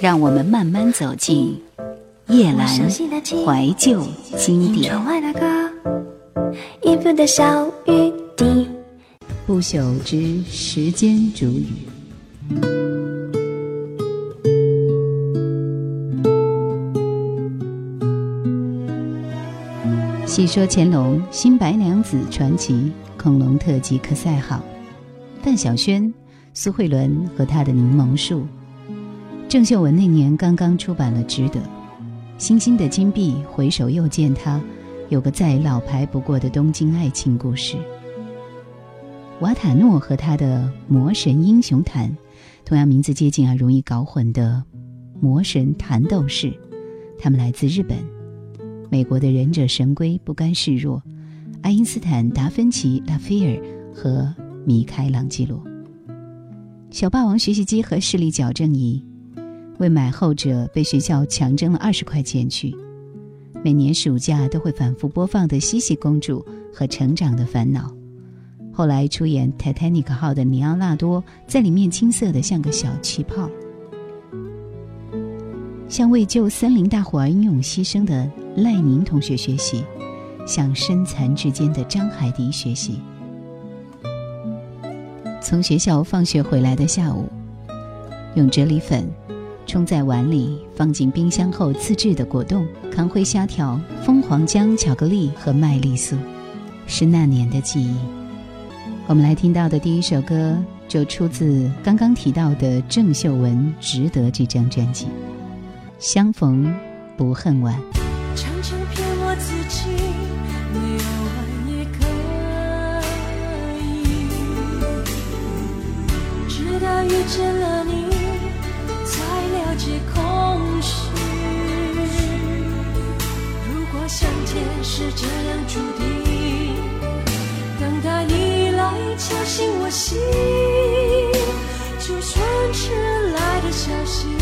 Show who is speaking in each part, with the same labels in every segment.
Speaker 1: 让我们慢慢走进叶阑怀旧经典。不朽之时间煮雨。细说乾隆、新白娘子传奇、恐龙特辑可赛号，范晓萱、苏慧伦和他的柠檬树。郑秀文那年刚刚出版了《值得》，星星的金币，回首又见他，有个再老牌不过的东京爱情故事。瓦塔诺和他的《魔神英雄坛》，同样名字接近而容易搞混的《魔神坛斗士》，他们来自日本。美国的忍者神龟不甘示弱，爱因斯坦、达芬奇、拉斐尔和米开朗基罗。小霸王学习机和视力矫正仪。为买后者，被学校强征了二十块钱去。每年暑假都会反复播放的《茜茜公主》和《成长的烦恼》。后来出演《泰坦尼克号》的尼奥纳多，在里面青涩的像个小气泡。向为救森林大火而英勇牺牲的赖宁同学学习，向身残志坚的张海迪学习。从学校放学回来的下午，用啫喱粉。冲在碗里，放进冰箱后自制的果冻、康辉虾条、蜂皇浆巧克力和麦丽素，是那年的记忆。我们来听到的第一首歌，就出自刚刚提到的郑秀文《值得》这张专辑，《相逢不恨晚》。
Speaker 2: 常常骗我自己，没有爱也可以，直到遇见了你。相见是这样注定，等待你来敲醒我心，就算迟来的消息。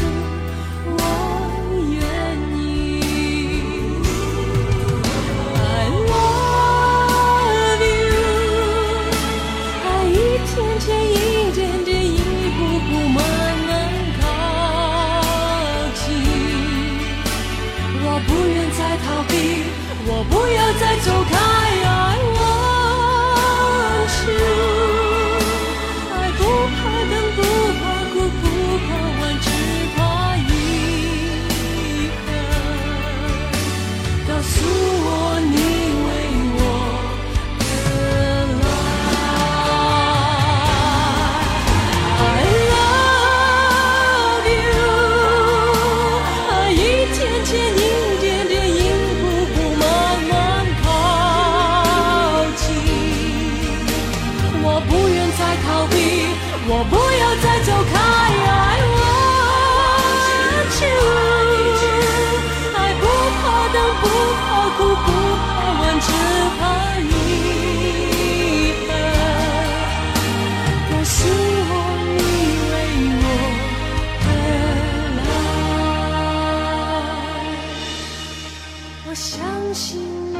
Speaker 1: 我相信你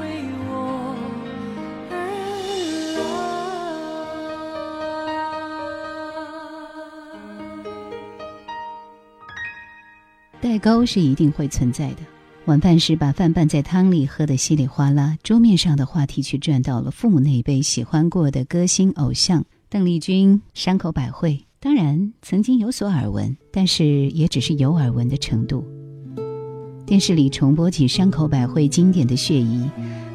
Speaker 1: 为我代沟是一定会存在的。晚饭时把饭拌在汤里，喝得稀里哗啦。桌面上的话题却转到了父母那一辈喜欢过的歌星偶像邓丽君、山口百惠。当然曾经有所耳闻，但是也只是有耳闻的程度。电视里重播起山口百惠经典的《血疑》，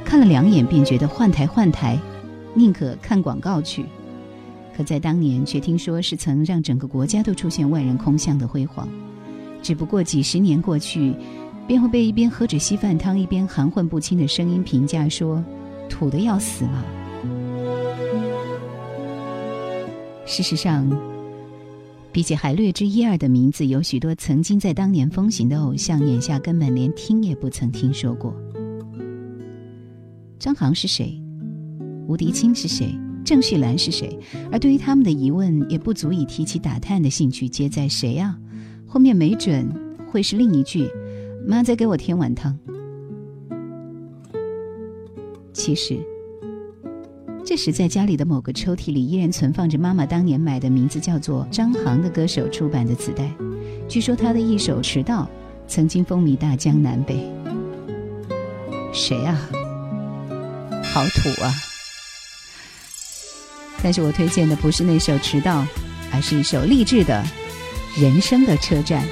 Speaker 1: 看了两眼便觉得换台换台，宁可看广告去。可在当年却听说是曾让整个国家都出现万人空巷的辉煌。只不过几十年过去，便会被一边喝着稀饭汤一边含混不清的声音评价说：“土的要死了。”事实上，比起还略知一二的名字，有许多曾经在当年风行的偶像，眼下根本连听也不曾听说过。张航是谁？吴迪清是谁？郑绪岚是谁？而对于他们的疑问，也不足以提起打探的兴趣。皆在谁啊？后面没准会是另一句：“妈，再给我添碗汤。”其实，这时在家里的某个抽屉里依然存放着妈妈当年买的名字叫做张航的歌手出版的磁带，
Speaker 3: 据说他的一首《迟到》曾经风靡大江南北。谁啊？好土啊！但是我推荐的不是那首《迟到》，而是一首励志的《人生的车站》。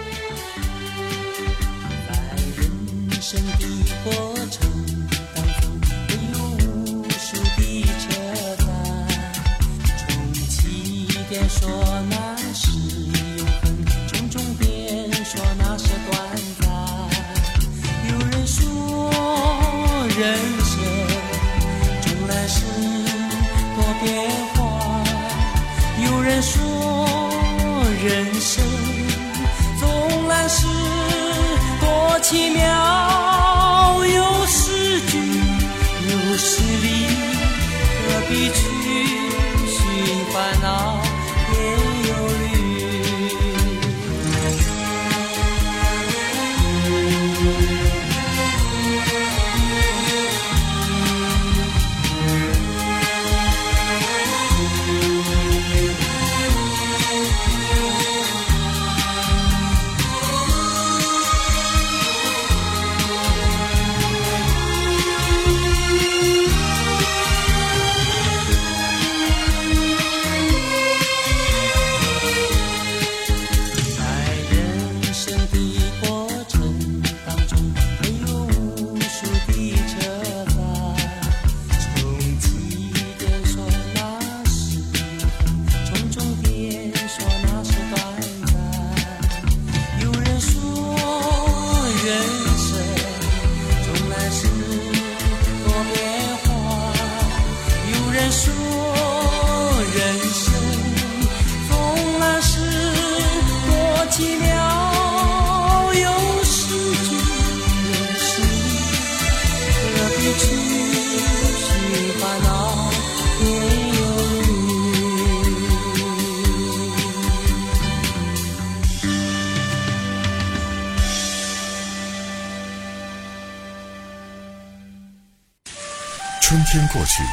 Speaker 4: 过去，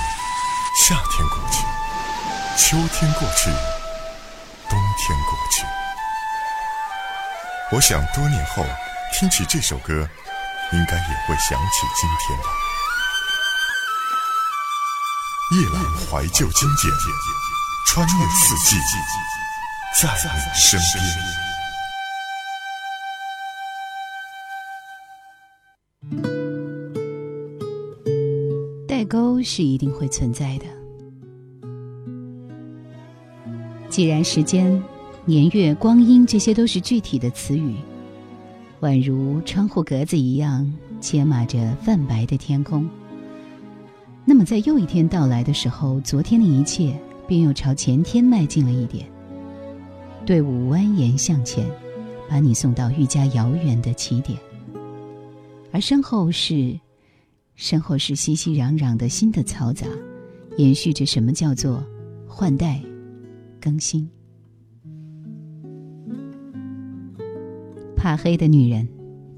Speaker 4: 夏天过去，秋天过去，冬天过去。我想多年后听起这首歌，应该也会想起今天吧。夜阑怀旧经典，穿越四季，在你身边。
Speaker 3: 沟是一定会存在的。既然时间、年月、光阴这些都是具体的词语，宛如窗户格子一样揭码着泛白的天空，那么在又一天到来的时候，昨天的一切便又朝前天迈进了一点。队伍蜿蜒向前，把你送到愈加遥远的起点，而身后是。身后是熙熙攘攘的新的嘈杂，延续着什么叫做换代、更新。怕黑的女人，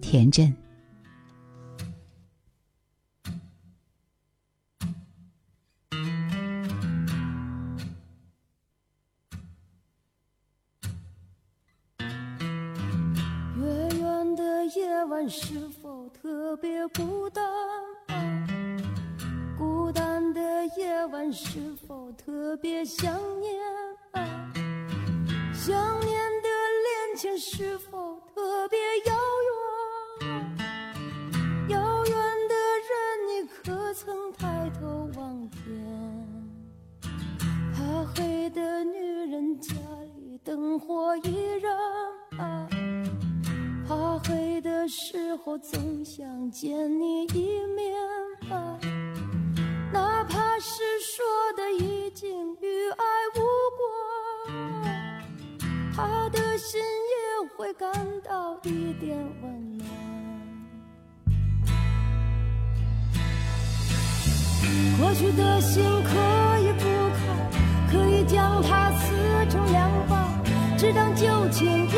Speaker 3: 田震。
Speaker 2: 远远的夜晚是否特别孤单？夜晚是否特别想念？想念的恋情是否特别遥远？遥远的人，你可曾抬头望天？怕黑的女人，家里灯火依然。怕黑的时候，总想见你一面。哪怕是说的已经与爱无关，他的心也会感到一点温暖。过去的心可以不看，可以将它撕成两半，只当旧情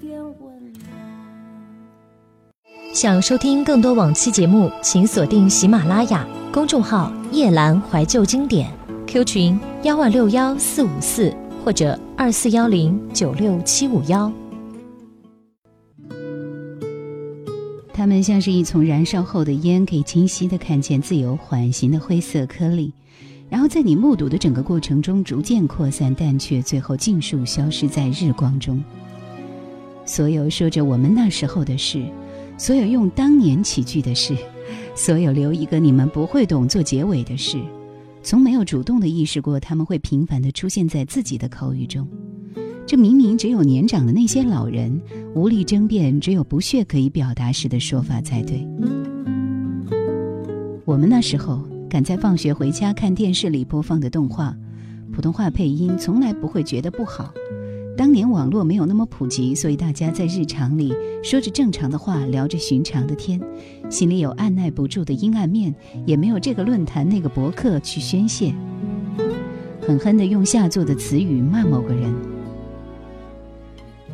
Speaker 2: 点温暖。
Speaker 5: 想收听更多往期节目，请锁定喜马拉雅公众号“夜阑怀旧经典 ”，Q 群幺二六幺四五四或者二四幺零九六七五幺。
Speaker 1: 它们像是一丛燃烧后的烟，可以清晰地看见自由缓行的灰色颗粒，然后在你目睹的整个过程中逐渐扩散淡却，最后尽数消失在日光中。所有说着我们那时候的事，所有用当年起句的事，所有留一个你们不会懂做结尾的事，从没有主动的意识过他们会频繁的出现在自己的口语中。这明明只有年长的那些老人无力争辩，只有不屑可以表达时的说法才对。我们那时候赶在放学回家看电视里播放的动画，普通话配音从来不会觉得不好。当年网络没有那么普及，所以大家在日常里说着正常的话，聊着寻常的天，心里有按耐不住的阴暗面，也没有这个论坛那个博客去宣泄，狠狠地用下作的词语骂某个人。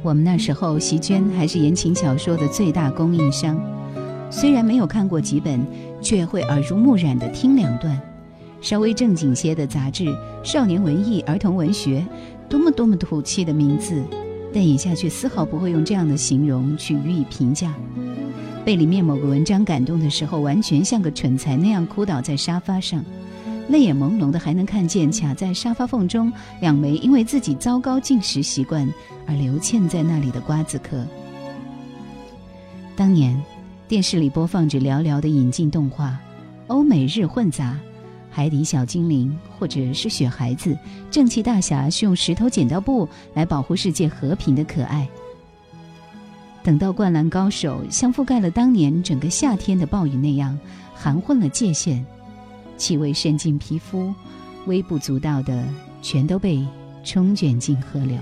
Speaker 1: 我们那时候，席娟还是言情小说的最大供应商。虽然没有看过几本，却会耳濡目染的听两段。稍微正经些的杂志，少年文艺、儿童文学，多么多么土气的名字，但眼下却丝毫不会用这样的形容去予以评价。被里面某个文章感动的时候，完全像个蠢材那样哭倒在沙发上。泪眼朦胧的，还能看见卡在沙发缝中两枚因为自己糟糕进食习惯而留嵌在那里的瓜子壳。当年，电视里播放着寥寥的引进动画，欧美日混杂，《海底小精灵》或者是《雪孩子》，正气大侠是用石头剪刀布来保护世界和平的可爱。等到《灌篮高手》像覆盖了当年整个夏天的暴雨那样，含混了界限。气味渗进皮肤，微不足道的全都被冲卷进河流。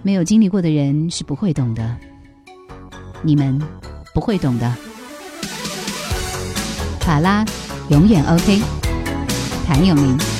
Speaker 1: 没有经历过的人是不会懂的，你们不会懂的。卡拉永远 OK，谭咏麟。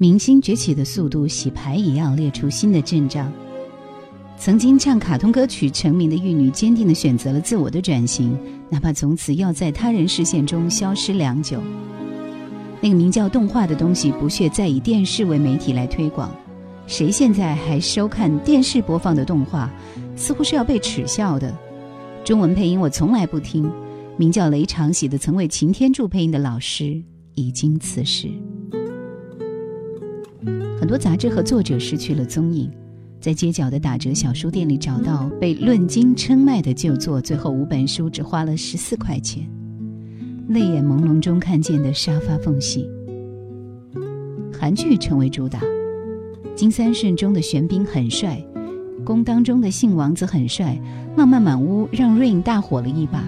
Speaker 1: 明星崛起的速度洗牌一样列出新的阵仗。曾经唱卡通歌曲成名的玉女，坚定地选择了自我的转型，哪怕从此要在他人视线中消失良久。那个名叫动画的东西，不屑再以电视为媒体来推广。谁现在还收看电视播放的动画，似乎是要被耻笑的。中文配音我从来不听。名叫雷长喜的，曾为擎天柱配音的老师已经辞世。很多杂志和作者失去了踪影。在街角的打折小书店里找到被论斤称卖的旧作，最后五本书只花了十四块钱。泪眼朦胧中看见的沙发缝隙。韩剧成为主打，金三顺中的玄彬很帅，宫当中的信王子很帅，浪漫满屋让 Rain 大火了一把。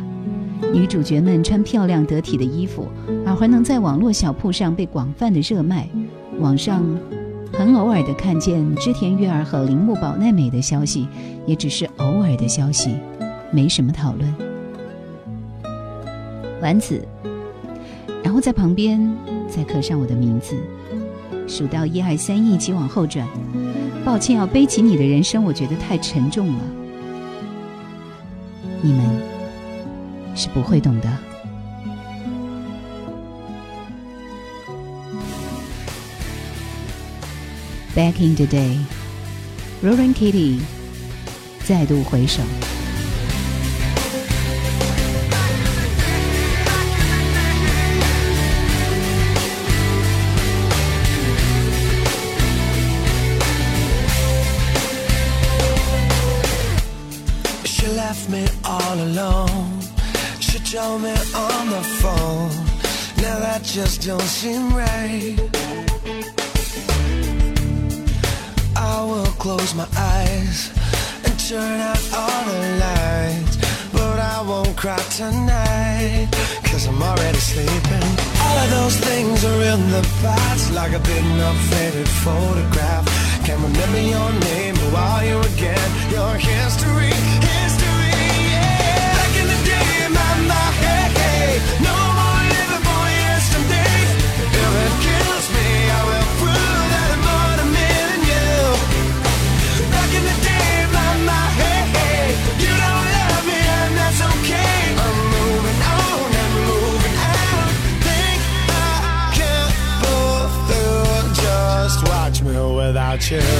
Speaker 1: 女主角们穿漂亮得体的衣服，耳环能在网络小铺上被广泛的热卖。网上。很偶尔的看见织田裕二和铃木保奈美的消息，也只是偶尔的消息，没什么讨论。丸子，然后在旁边再刻上我的名字，数到一二三，一起往后转。抱歉，要背起你的人生，我觉得太沉重了。你们是不会懂的。Back in the day, Roaring Kitty 再度回首。
Speaker 6: She left me all alone. She told me on the phone. Now that just don't seem right. close my eyes and turn out all the lights. But I won't cry tonight, cause I'm already sleeping. All of those things are in the past, like a bitten up faded photograph. Can't remember your name, who are you again? Your history, history, yeah. Back in the day, my, my, hey, hey. No share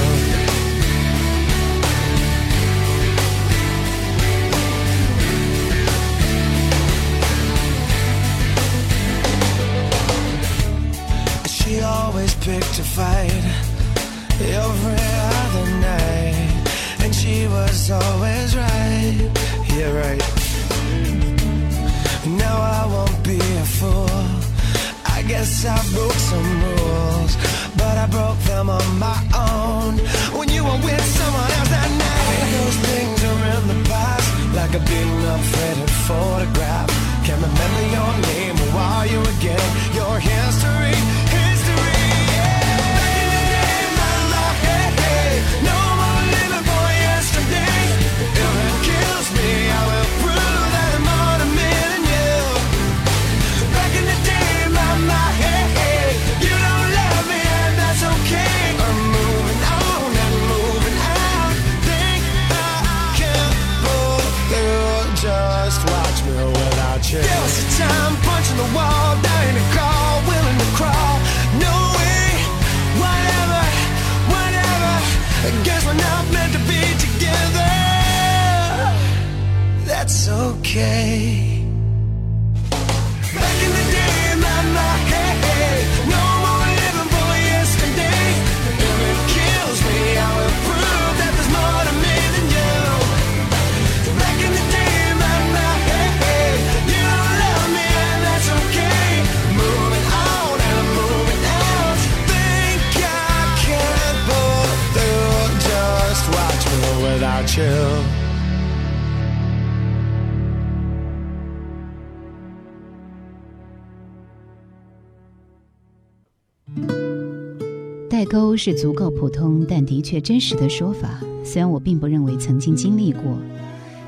Speaker 1: 代沟是足够普通但的确真实的说法，虽然我并不认为曾经经历过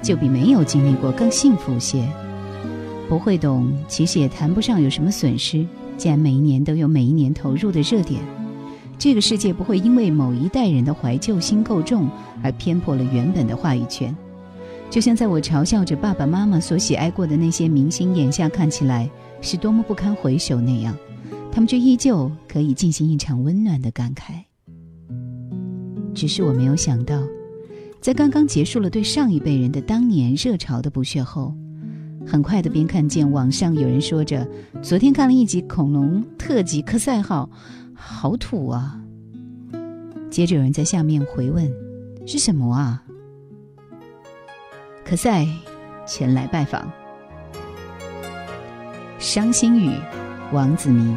Speaker 1: 就比没有经历过更幸福些。不会懂，其实也谈不上有什么损失，既然每一年都有每一年投入的热点，这个世界不会因为某一代人的怀旧心够重而偏颇了原本的话语权。就像在我嘲笑着爸爸妈妈所喜爱过的那些明星，眼下看起来是多么不堪回首那样，他们却依旧可以进行一场温暖的感慨。只是我没有想到，在刚刚结束了对上一辈人的当年热潮的不屑后，很快的便看见网上有人说着：“昨天看了一集恐龙特辑科赛号。”好土啊！接着有人在下面回问：“是什么啊？”可赛前来拜访。伤心雨，王子明。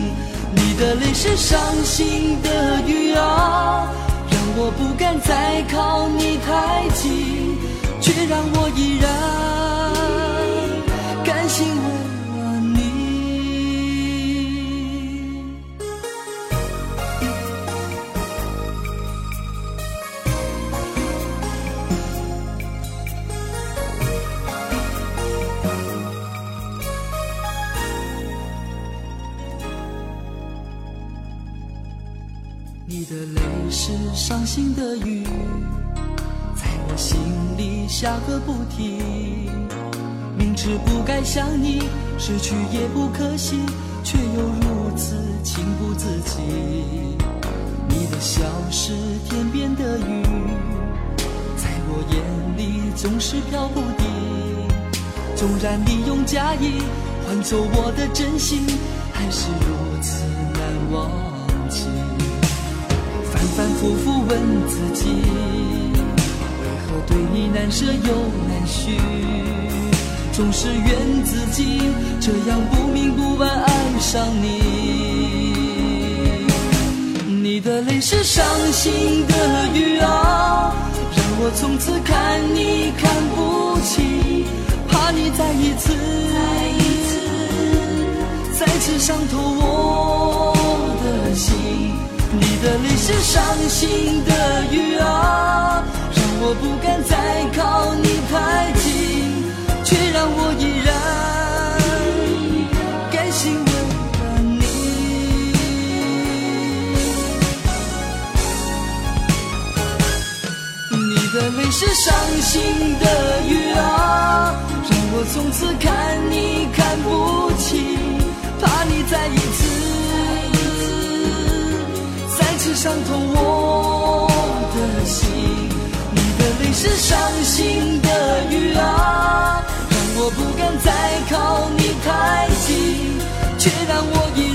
Speaker 7: 你的泪是伤心的雨啊。让我不敢再靠你太近，却让我依然失去也不可惜，却又如此情不自禁。你的笑是天边的云，在我眼里总是飘不定。纵然你用假意换走我的真心，还是如此难忘记。反复复问自己，为何对你难舍又难续？总是怨自己这样不明不白爱上你。你的泪是伤心的雨啊，让我从此看你看不起，怕你再一次再一次再次伤透我的心。你的泪是伤心的雨啊，让我不敢再靠你太近，让我依然甘心为了你。你的泪是伤心的雨啊，让我从此看你看不起，怕你再一次再次。伤透我的心，你的泪是伤心的雨啊，我不敢再靠你太近，却让我一。